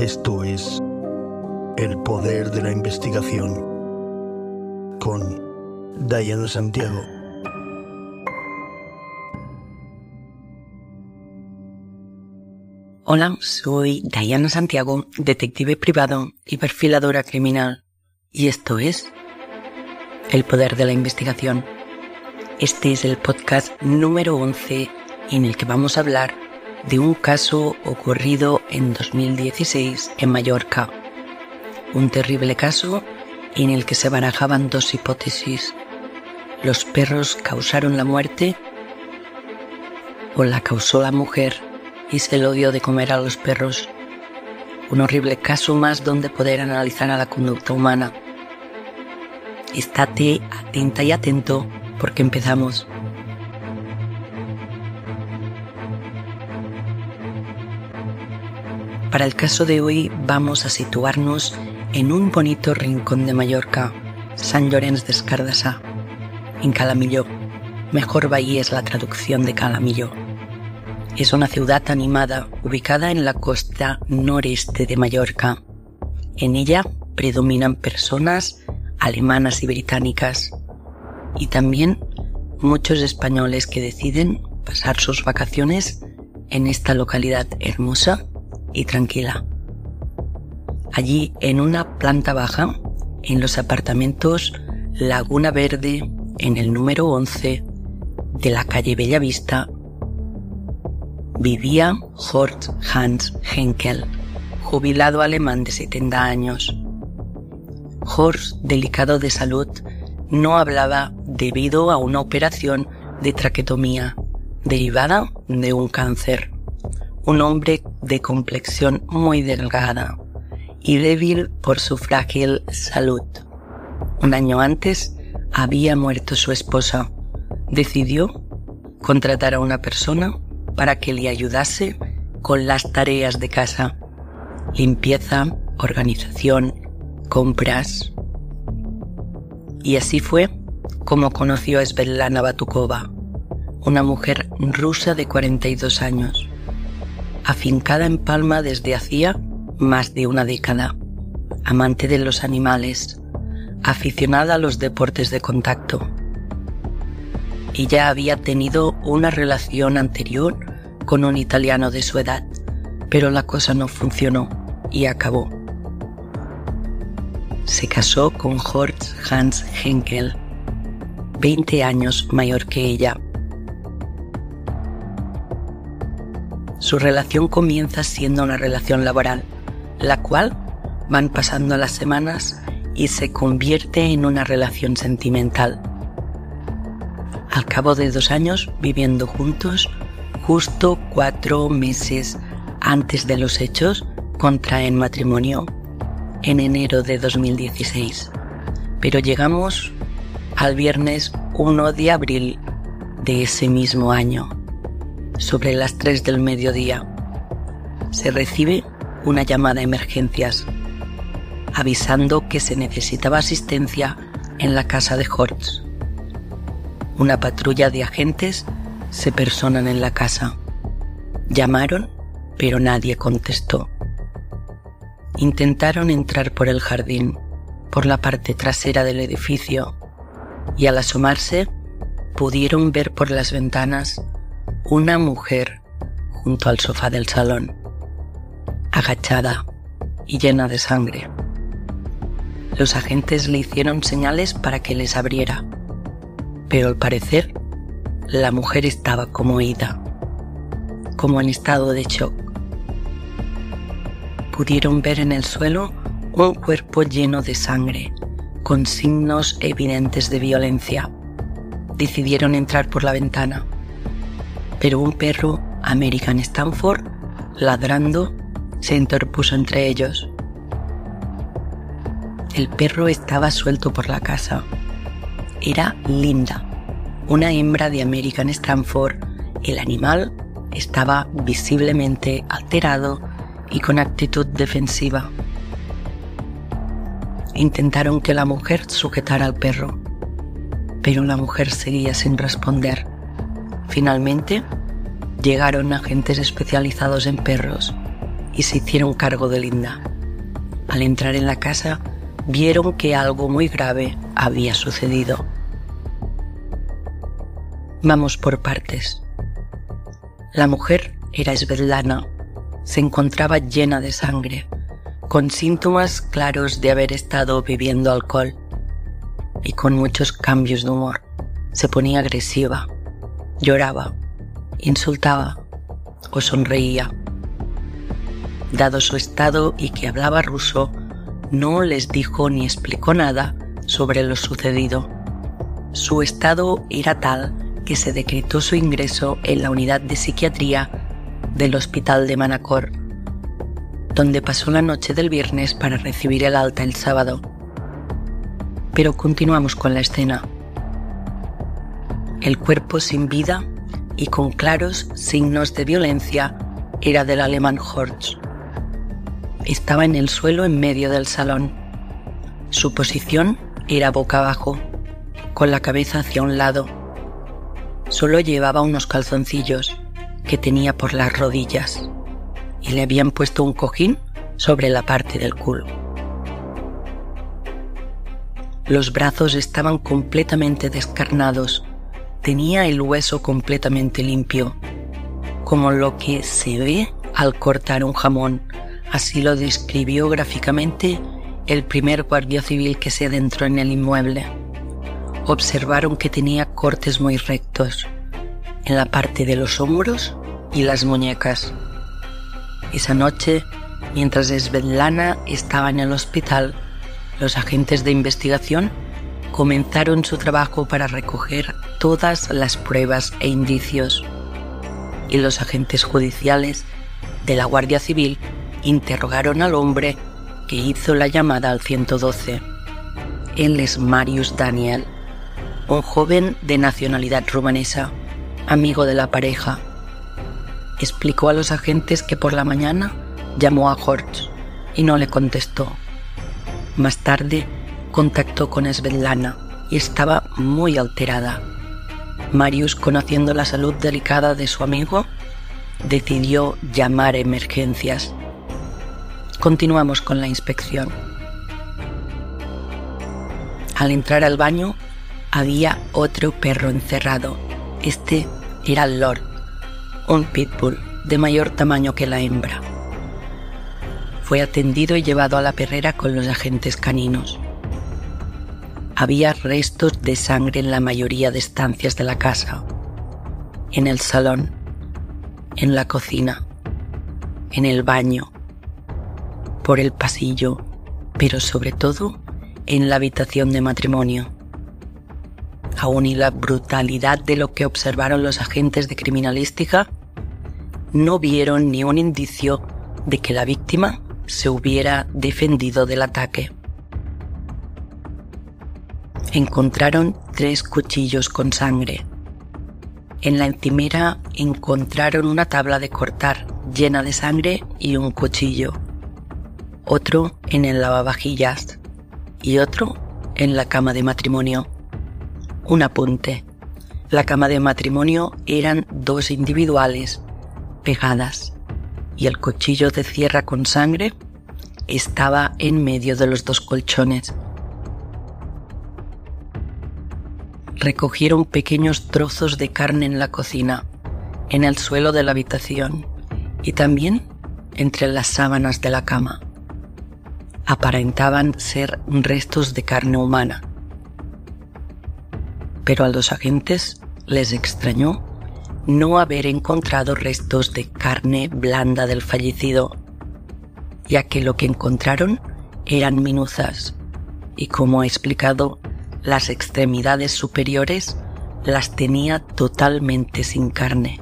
Esto es El Poder de la Investigación con Diana Santiago. Hola, soy Diana Santiago, detective privado y perfiladora criminal. Y esto es El Poder de la Investigación. Este es el podcast número 11 en el que vamos a hablar de un caso ocurrido en 2016 en Mallorca. Un terrible caso en el que se barajaban dos hipótesis. ¿Los perros causaron la muerte o la causó la mujer y se lo dio de comer a los perros? Un horrible caso más donde poder analizar a la conducta humana. Estate atenta y atento porque empezamos. Para el caso de hoy vamos a situarnos en un bonito rincón de Mallorca, San Llorenç de Escardasá, en Calamillo. Mejor bahía es la traducción de Calamillo. Es una ciudad animada ubicada en la costa noreste de Mallorca. En ella predominan personas alemanas y británicas y también muchos españoles que deciden pasar sus vacaciones en esta localidad hermosa y tranquila. Allí, en una planta baja, en los apartamentos Laguna Verde, en el número 11 de la calle Bellavista, vivía Horst Hans Henkel, jubilado alemán de 70 años. Horst, delicado de salud, no hablaba debido a una operación de traquetomía derivada de un cáncer un hombre de complexión muy delgada y débil por su frágil salud. Un año antes había muerto su esposa. Decidió contratar a una persona para que le ayudase con las tareas de casa, limpieza, organización, compras. Y así fue como conoció a Svetlana Batukova, una mujer rusa de 42 años afincada en Palma desde hacía más de una década, amante de los animales, aficionada a los deportes de contacto. Ella había tenido una relación anterior con un italiano de su edad, pero la cosa no funcionó y acabó. Se casó con Horst Hans Henkel, 20 años mayor que ella Su relación comienza siendo una relación laboral, la cual van pasando las semanas y se convierte en una relación sentimental. Al cabo de dos años viviendo juntos, justo cuatro meses antes de los hechos, contraen matrimonio en enero de 2016. Pero llegamos al viernes 1 de abril de ese mismo año sobre las 3 del mediodía. Se recibe una llamada a emergencias avisando que se necesitaba asistencia en la casa de Hortz. Una patrulla de agentes se personan en la casa. Llamaron, pero nadie contestó. Intentaron entrar por el jardín, por la parte trasera del edificio, y al asomarse pudieron ver por las ventanas una mujer junto al sofá del salón, agachada y llena de sangre. Los agentes le hicieron señales para que les abriera, pero al parecer la mujer estaba como ida, como en estado de shock. Pudieron ver en el suelo un cuerpo lleno de sangre, con signos evidentes de violencia. Decidieron entrar por la ventana pero un perro American Stanford, ladrando, se interpuso entre ellos. El perro estaba suelto por la casa. Era Linda, una hembra de American Stanford. El animal estaba visiblemente alterado y con actitud defensiva. Intentaron que la mujer sujetara al perro, pero la mujer seguía sin responder. Finalmente, llegaron agentes especializados en perros y se hicieron cargo de Linda. Al entrar en la casa, vieron que algo muy grave había sucedido. Vamos por partes. La mujer era Svetlana. Se encontraba llena de sangre, con síntomas claros de haber estado bebiendo alcohol y con muchos cambios de humor. Se ponía agresiva, lloraba, insultaba o sonreía. Dado su estado y que hablaba ruso, no les dijo ni explicó nada sobre lo sucedido. Su estado era tal que se decretó su ingreso en la unidad de psiquiatría del hospital de Manacor, donde pasó la noche del viernes para recibir el alta el sábado. Pero continuamos con la escena. El cuerpo sin vida y con claros signos de violencia era del alemán Horst. Estaba en el suelo en medio del salón. Su posición era boca abajo, con la cabeza hacia un lado. Solo llevaba unos calzoncillos que tenía por las rodillas y le habían puesto un cojín sobre la parte del culo. Los brazos estaban completamente descarnados. Tenía el hueso completamente limpio, como lo que se ve al cortar un jamón. Así lo describió gráficamente el primer guardia civil que se adentró en el inmueble. Observaron que tenía cortes muy rectos en la parte de los hombros y las muñecas. Esa noche, mientras Svetlana estaba en el hospital, los agentes de investigación comenzaron su trabajo para recoger todas las pruebas e indicios. Y los agentes judiciales de la Guardia Civil interrogaron al hombre que hizo la llamada al 112. Él es Marius Daniel, un joven de nacionalidad rumanesa, amigo de la pareja. Explicó a los agentes que por la mañana llamó a Horst y no le contestó. Más tarde contactó con Svetlana y estaba muy alterada. Marius, conociendo la salud delicada de su amigo, decidió llamar emergencias. Continuamos con la inspección. Al entrar al baño había otro perro encerrado. Este era Lord, un pitbull de mayor tamaño que la hembra fue atendido y llevado a la perrera con los agentes caninos. Había restos de sangre en la mayoría de estancias de la casa, en el salón, en la cocina, en el baño, por el pasillo, pero sobre todo en la habitación de matrimonio. Aún y la brutalidad de lo que observaron los agentes de criminalística, no vieron ni un indicio de que la víctima se hubiera defendido del ataque. Encontraron tres cuchillos con sangre. En la encimera encontraron una tabla de cortar llena de sangre y un cuchillo. Otro en el lavavajillas y otro en la cama de matrimonio. Un apunte. La cama de matrimonio eran dos individuales, pegadas y el cuchillo de cierra con sangre estaba en medio de los dos colchones. Recogieron pequeños trozos de carne en la cocina, en el suelo de la habitación y también entre las sábanas de la cama. Aparentaban ser restos de carne humana. Pero a los agentes les extrañó no haber encontrado restos de carne blanda del fallecido, ya que lo que encontraron eran minuzas y como he explicado, las extremidades superiores las tenía totalmente sin carne.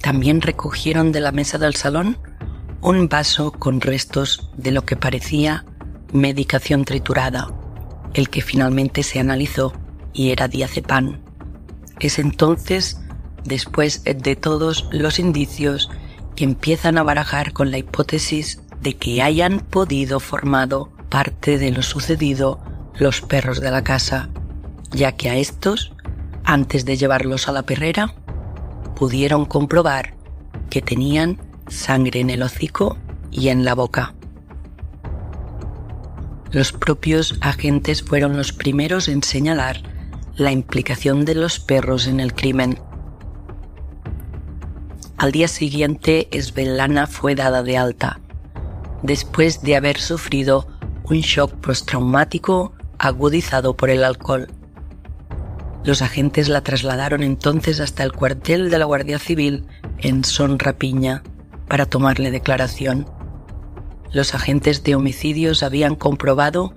También recogieron de la mesa del salón un vaso con restos de lo que parecía medicación triturada, el que finalmente se analizó y era diazepam. Es entonces, después de todos los indicios, que empiezan a barajar con la hipótesis de que hayan podido formado parte de lo sucedido los perros de la casa, ya que a estos, antes de llevarlos a la perrera, pudieron comprobar que tenían sangre en el hocico y en la boca. Los propios agentes fueron los primeros en señalar la implicación de los perros en el crimen. Al día siguiente, Svetlana fue dada de alta, después de haber sufrido un shock postraumático agudizado por el alcohol. Los agentes la trasladaron entonces hasta el cuartel de la Guardia Civil en Son Rapiña para tomarle declaración. Los agentes de homicidios habían comprobado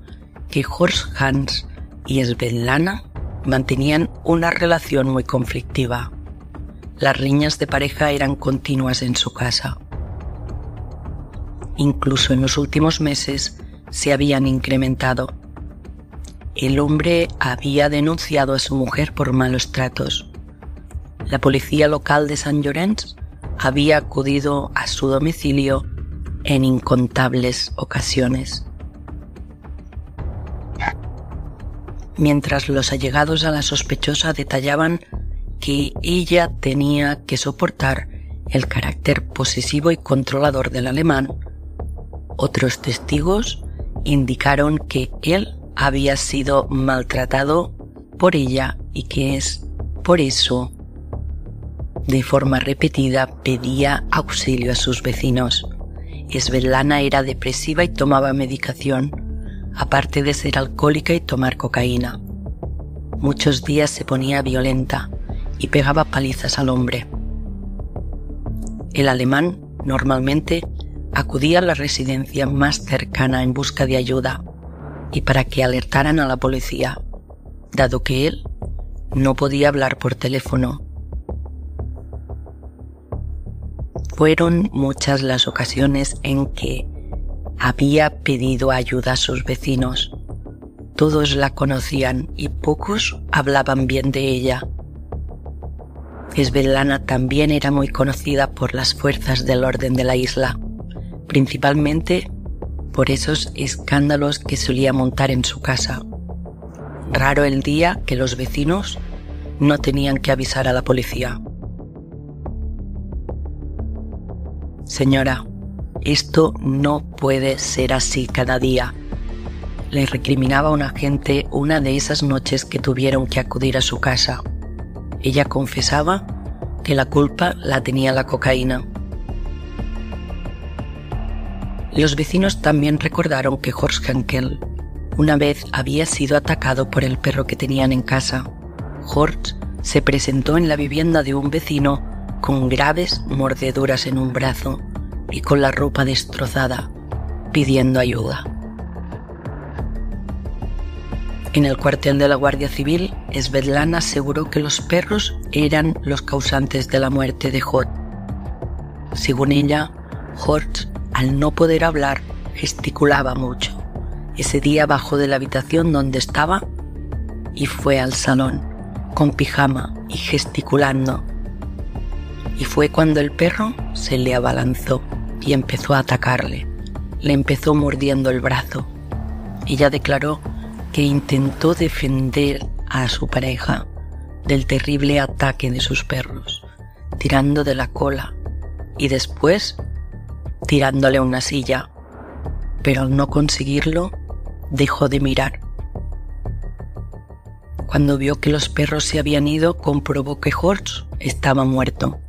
que Horst Hans y Svetlana mantenían una relación muy conflictiva. Las riñas de pareja eran continuas en su casa. Incluso en los últimos meses se habían incrementado. El hombre había denunciado a su mujer por malos tratos. La policía local de San Llorenç había acudido a su domicilio en incontables ocasiones. Mientras los allegados a la sospechosa detallaban que ella tenía que soportar el carácter posesivo y controlador del alemán, otros testigos indicaron que él había sido maltratado por ella y que es por eso de forma repetida pedía auxilio a sus vecinos. Svetlana era depresiva y tomaba medicación, aparte de ser alcohólica y tomar cocaína. Muchos días se ponía violenta y pegaba palizas al hombre. El alemán normalmente acudía a la residencia más cercana en busca de ayuda y para que alertaran a la policía, dado que él no podía hablar por teléfono. Fueron muchas las ocasiones en que había pedido ayuda a sus vecinos. Todos la conocían y pocos hablaban bien de ella. Svetlana también era muy conocida por las fuerzas del orden de la isla principalmente por esos escándalos que solía montar en su casa. Raro el día que los vecinos no tenían que avisar a la policía. Señora, esto no puede ser así cada día. Le recriminaba a un agente una de esas noches que tuvieron que acudir a su casa. Ella confesaba que la culpa la tenía la cocaína los vecinos también recordaron que Horst Henkel una vez había sido atacado por el perro que tenían en casa. Horst se presentó en la vivienda de un vecino con graves mordeduras en un brazo y con la ropa destrozada, pidiendo ayuda. En el cuartel de la Guardia Civil, Svetlana aseguró que los perros eran los causantes de la muerte de Horst. Según ella, Horst al no poder hablar, gesticulaba mucho. Ese día bajó de la habitación donde estaba y fue al salón, con pijama y gesticulando. Y fue cuando el perro se le abalanzó y empezó a atacarle. Le empezó mordiendo el brazo. Ella declaró que intentó defender a su pareja del terrible ataque de sus perros, tirando de la cola, y después tirándole una silla, pero al no conseguirlo, dejó de mirar. Cuando vio que los perros se habían ido, comprobó que Horst estaba muerto.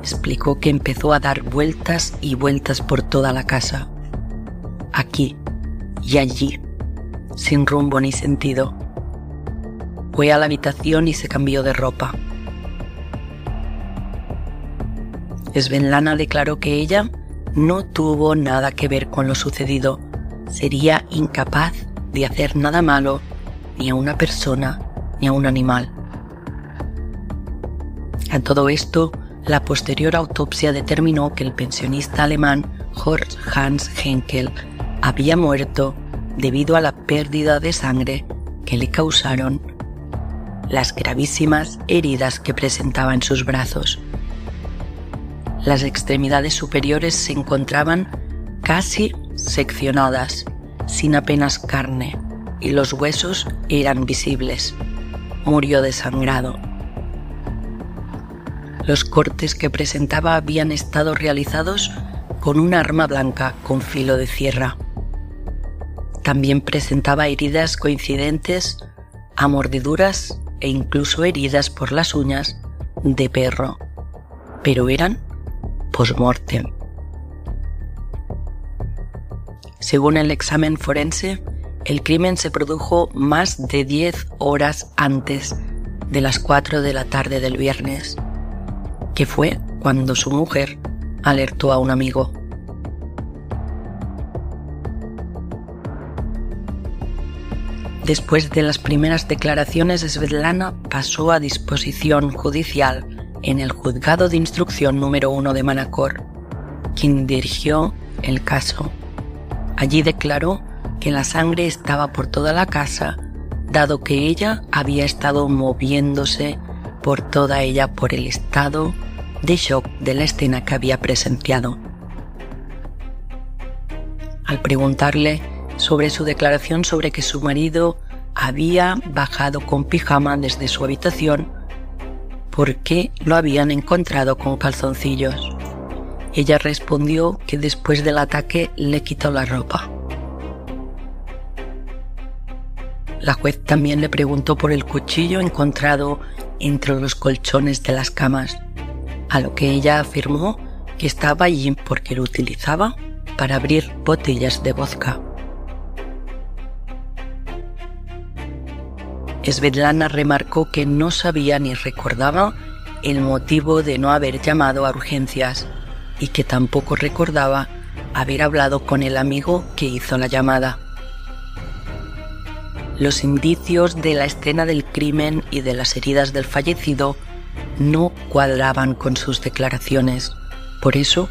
Explicó que empezó a dar vueltas y vueltas por toda la casa, aquí y allí, sin rumbo ni sentido. Fue a la habitación y se cambió de ropa. Svenlana declaró que ella no tuvo nada que ver con lo sucedido. Sería incapaz de hacer nada malo ni a una persona ni a un animal. A todo esto, la posterior autopsia determinó que el pensionista alemán Horst Hans Henkel había muerto debido a la pérdida de sangre que le causaron las gravísimas heridas que presentaba en sus brazos. Las extremidades superiores se encontraban casi seccionadas, sin apenas carne, y los huesos eran visibles. Murió desangrado. Los cortes que presentaba habían estado realizados con un arma blanca con filo de sierra. También presentaba heridas coincidentes a mordeduras e incluso heridas por las uñas de perro, pero eran post-mortem. Según el examen forense, el crimen se produjo más de 10 horas antes de las 4 de la tarde del viernes, que fue cuando su mujer alertó a un amigo. Después de las primeras declaraciones, Svetlana pasó a disposición judicial en el juzgado de instrucción número 1 de Manacor, quien dirigió el caso. Allí declaró que la sangre estaba por toda la casa, dado que ella había estado moviéndose por toda ella por el estado de shock de la escena que había presenciado. Al preguntarle sobre su declaración sobre que su marido había bajado con pijama desde su habitación porque lo habían encontrado con calzoncillos. Ella respondió que después del ataque le quitó la ropa. La juez también le preguntó por el cuchillo encontrado entre los colchones de las camas, a lo que ella afirmó que estaba allí porque lo utilizaba para abrir botellas de vodka. Svetlana remarcó que no sabía ni recordaba el motivo de no haber llamado a urgencias y que tampoco recordaba haber hablado con el amigo que hizo la llamada. Los indicios de la escena del crimen y de las heridas del fallecido no cuadraban con sus declaraciones. Por eso,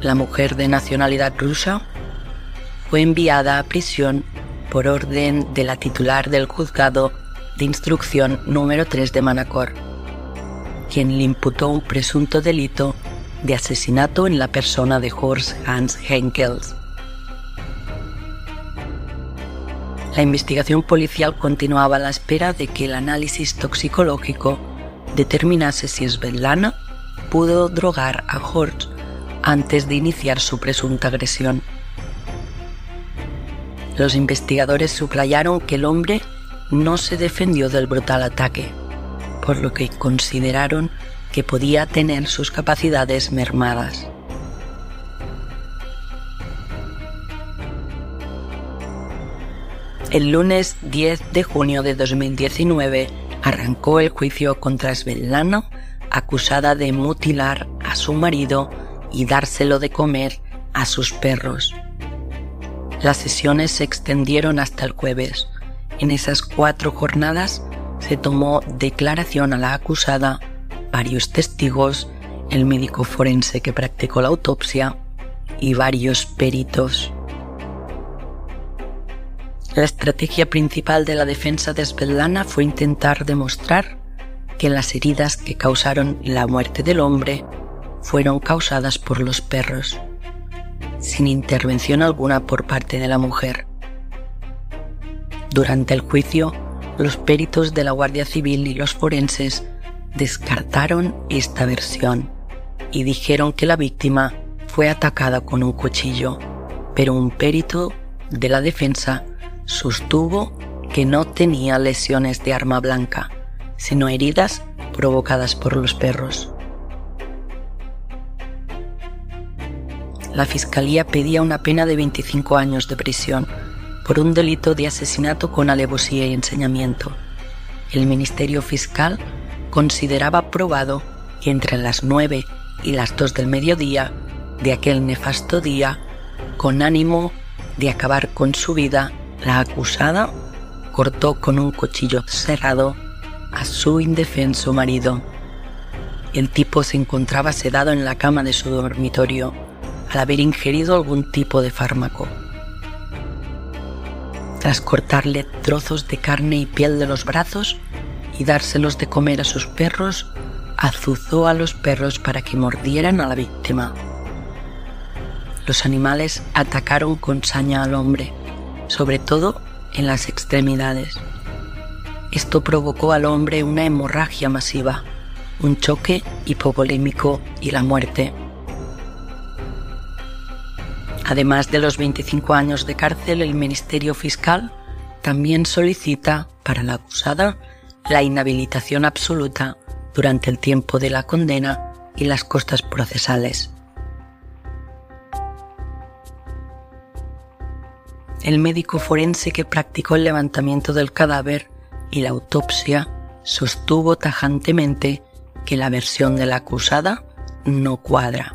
la mujer de nacionalidad rusa fue enviada a prisión por orden de la titular del juzgado de instrucción número 3 de Manacor, quien le imputó un presunto delito de asesinato en la persona de Horst Hans Henkels. La investigación policial continuaba a la espera de que el análisis toxicológico determinase si Svetlana pudo drogar a Horst antes de iniciar su presunta agresión. Los investigadores subrayaron que el hombre no se defendió del brutal ataque, por lo que consideraron que podía tener sus capacidades mermadas. El lunes 10 de junio de 2019 arrancó el juicio contra Svetlana, acusada de mutilar a su marido y dárselo de comer a sus perros. Las sesiones se extendieron hasta el jueves. En esas cuatro jornadas se tomó declaración a la acusada, varios testigos, el médico forense que practicó la autopsia y varios peritos. La estrategia principal de la defensa de Svetlana fue intentar demostrar que las heridas que causaron la muerte del hombre fueron causadas por los perros sin intervención alguna por parte de la mujer. Durante el juicio, los peritos de la Guardia Civil y los forenses descartaron esta versión y dijeron que la víctima fue atacada con un cuchillo, pero un perito de la defensa sostuvo que no tenía lesiones de arma blanca, sino heridas provocadas por los perros. La Fiscalía pedía una pena de 25 años de prisión por un delito de asesinato con alevosía y enseñamiento. El Ministerio Fiscal consideraba probado que entre las 9 y las 2 del mediodía de aquel nefasto día, con ánimo de acabar con su vida, la acusada cortó con un cuchillo cerrado a su indefenso marido. El tipo se encontraba sedado en la cama de su dormitorio al haber ingerido algún tipo de fármaco. Tras cortarle trozos de carne y piel de los brazos y dárselos de comer a sus perros, azuzó a los perros para que mordieran a la víctima. Los animales atacaron con saña al hombre, sobre todo en las extremidades. Esto provocó al hombre una hemorragia masiva, un choque hipovolémico y la muerte. Además de los 25 años de cárcel, el Ministerio Fiscal también solicita para la acusada la inhabilitación absoluta durante el tiempo de la condena y las costas procesales. El médico forense que practicó el levantamiento del cadáver y la autopsia sostuvo tajantemente que la versión de la acusada no cuadra,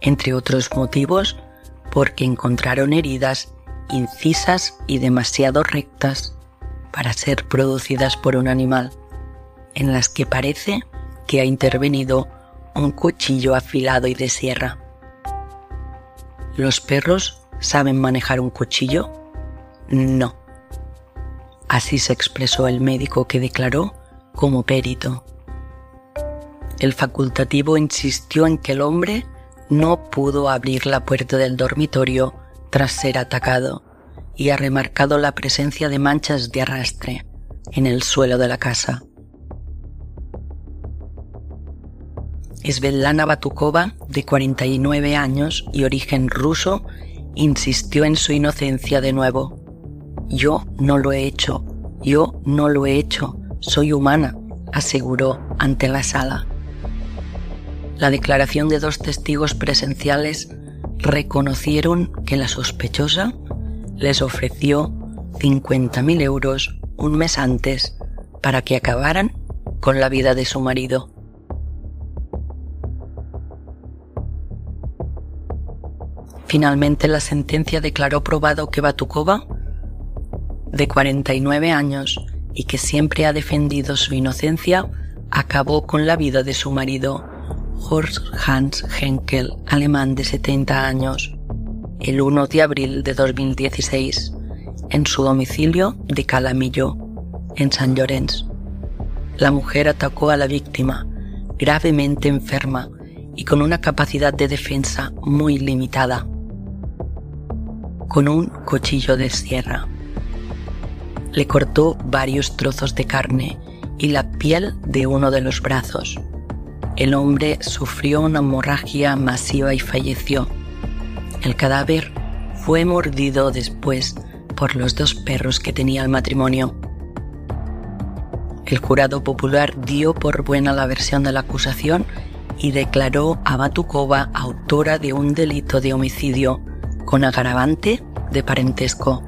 entre otros motivos porque encontraron heridas incisas y demasiado rectas para ser producidas por un animal, en las que parece que ha intervenido un cuchillo afilado y de sierra. ¿Los perros saben manejar un cuchillo? No. Así se expresó el médico que declaró como perito. El facultativo insistió en que el hombre no pudo abrir la puerta del dormitorio tras ser atacado y ha remarcado la presencia de manchas de arrastre en el suelo de la casa. Svetlana Batukova, de 49 años y origen ruso, insistió en su inocencia de nuevo. Yo no lo he hecho, yo no lo he hecho, soy humana, aseguró ante la sala. La declaración de dos testigos presenciales reconocieron que la sospechosa les ofreció 50.000 euros un mes antes para que acabaran con la vida de su marido. Finalmente la sentencia declaró probado que Batukova, de 49 años y que siempre ha defendido su inocencia, acabó con la vida de su marido Horst Hans Henkel, alemán de 70 años, el 1 de abril de 2016, en su domicilio de Calamillo, en San Llorenç. La mujer atacó a la víctima, gravemente enferma y con una capacidad de defensa muy limitada, con un cuchillo de sierra. Le cortó varios trozos de carne y la piel de uno de los brazos el hombre sufrió una hemorragia masiva y falleció. El cadáver fue mordido después por los dos perros que tenía el matrimonio. El jurado popular dio por buena la versión de la acusación y declaró a Batukova autora de un delito de homicidio con agravante de parentesco.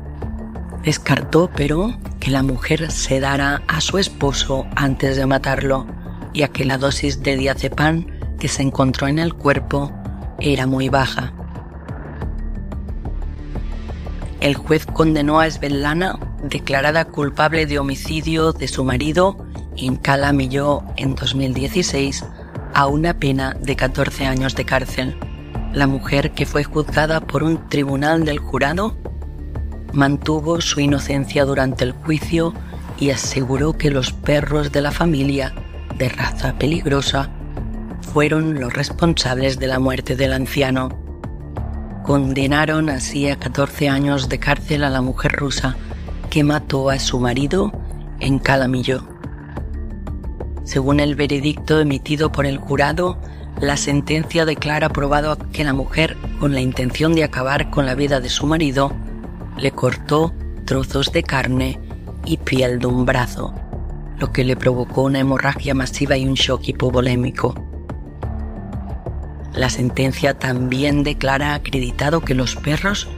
Descartó, pero, que la mujer sedara a su esposo antes de matarlo ya que la dosis de diazepam que se encontró en el cuerpo era muy baja. El juez condenó a Svetlana, declarada culpable de homicidio de su marido en Calamillo en 2016, a una pena de 14 años de cárcel. La mujer, que fue juzgada por un tribunal del jurado, mantuvo su inocencia durante el juicio y aseguró que los perros de la familia de raza peligrosa fueron los responsables de la muerte del anciano. Condenaron así a 14 años de cárcel a la mujer rusa que mató a su marido en Calamillo. Según el veredicto emitido por el jurado, la sentencia declara probado que la mujer, con la intención de acabar con la vida de su marido, le cortó trozos de carne y piel de un brazo lo que le provocó una hemorragia masiva y un shock hipovolémico. La sentencia también declara acreditado que los perros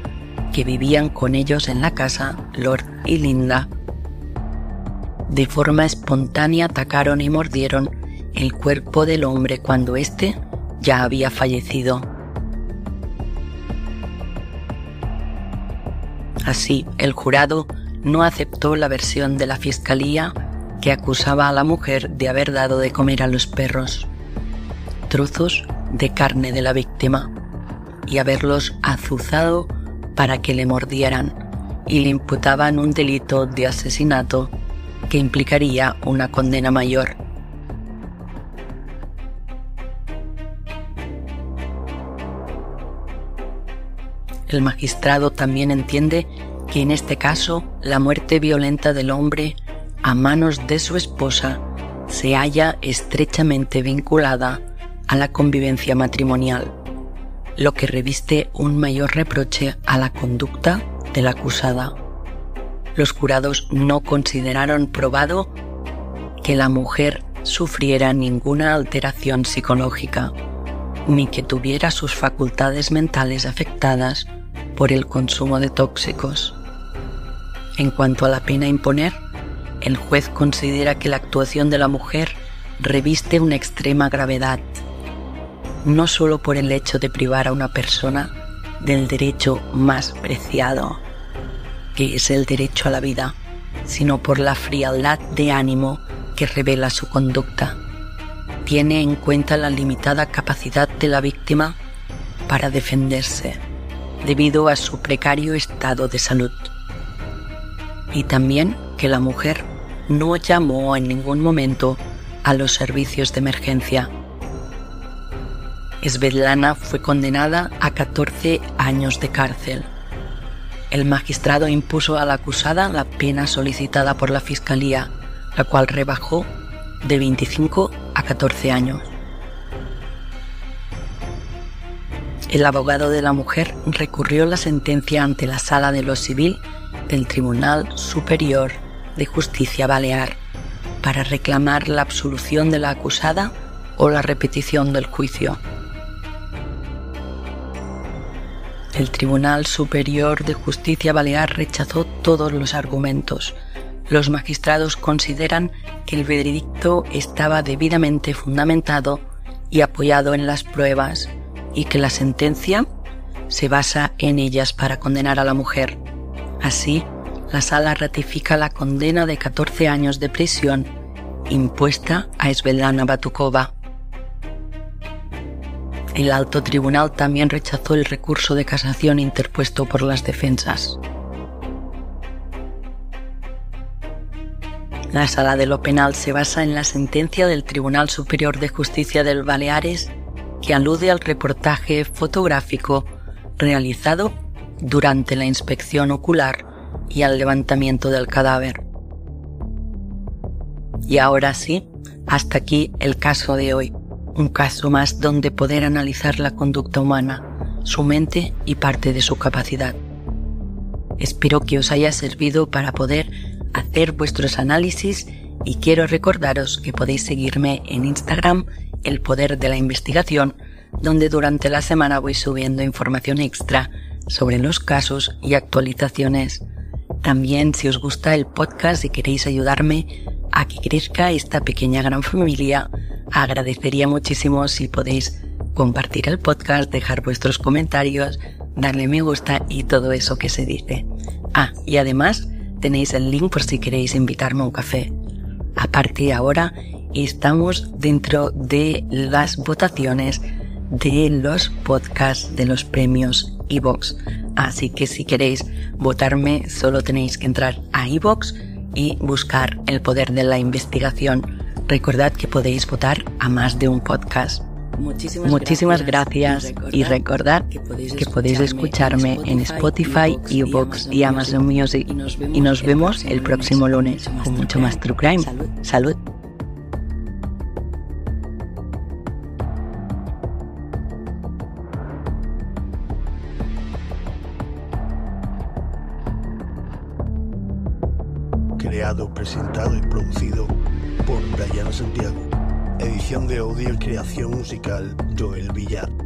que vivían con ellos en la casa, Lord y Linda, de forma espontánea atacaron y mordieron el cuerpo del hombre cuando éste ya había fallecido. Así, el jurado no aceptó la versión de la Fiscalía que acusaba a la mujer de haber dado de comer a los perros trozos de carne de la víctima y haberlos azuzado para que le mordieran y le imputaban un delito de asesinato que implicaría una condena mayor. El magistrado también entiende que en este caso la muerte violenta del hombre a manos de su esposa se halla estrechamente vinculada a la convivencia matrimonial, lo que reviste un mayor reproche a la conducta de la acusada. Los jurados no consideraron probado que la mujer sufriera ninguna alteración psicológica, ni que tuviera sus facultades mentales afectadas por el consumo de tóxicos. En cuanto a la pena imponer, el juez considera que la actuación de la mujer reviste una extrema gravedad, no solo por el hecho de privar a una persona del derecho más preciado, que es el derecho a la vida, sino por la frialdad de ánimo que revela su conducta. Tiene en cuenta la limitada capacidad de la víctima para defenderse debido a su precario estado de salud. Y también que la mujer no llamó en ningún momento a los servicios de emergencia. Svetlana fue condenada a 14 años de cárcel. El magistrado impuso a la acusada la pena solicitada por la Fiscalía, la cual rebajó de 25 a 14 años. El abogado de la mujer recurrió la sentencia ante la Sala de lo Civil del Tribunal Superior de Justicia Balear para reclamar la absolución de la acusada o la repetición del juicio. El Tribunal Superior de Justicia Balear rechazó todos los argumentos. Los magistrados consideran que el veredicto estaba debidamente fundamentado y apoyado en las pruebas y que la sentencia se basa en ellas para condenar a la mujer. Así, la sala ratifica la condena de 14 años de prisión impuesta a Svetlana Batukova. El alto tribunal también rechazó el recurso de casación interpuesto por las defensas. La sala de lo penal se basa en la sentencia del Tribunal Superior de Justicia del Baleares que alude al reportaje fotográfico realizado durante la inspección ocular y al levantamiento del cadáver. Y ahora sí, hasta aquí el caso de hoy, un caso más donde poder analizar la conducta humana, su mente y parte de su capacidad. Espero que os haya servido para poder hacer vuestros análisis y quiero recordaros que podéis seguirme en Instagram, El Poder de la Investigación, donde durante la semana voy subiendo información extra sobre los casos y actualizaciones también si os gusta el podcast y queréis ayudarme a que crezca esta pequeña gran familia, agradecería muchísimo si podéis compartir el podcast, dejar vuestros comentarios, darle me gusta y todo eso que se dice. Ah, y además tenéis el link por si queréis invitarme a un café. Aparte ahora estamos dentro de las votaciones de los podcasts de los premios Evox. Así que si queréis votarme, solo tenéis que entrar a iVoox y buscar el poder de la investigación. Recordad que podéis votar a más de un podcast. Muchísimas, gracias, y recordad que podéis, escucharme en Spotify, Evox y Amazon Music. Y nos vemos el próximo lunes con mucho más True Crime. Salud. Presentado y producido por Dayana Santiago. Edición de audio y creación musical Joel Villar.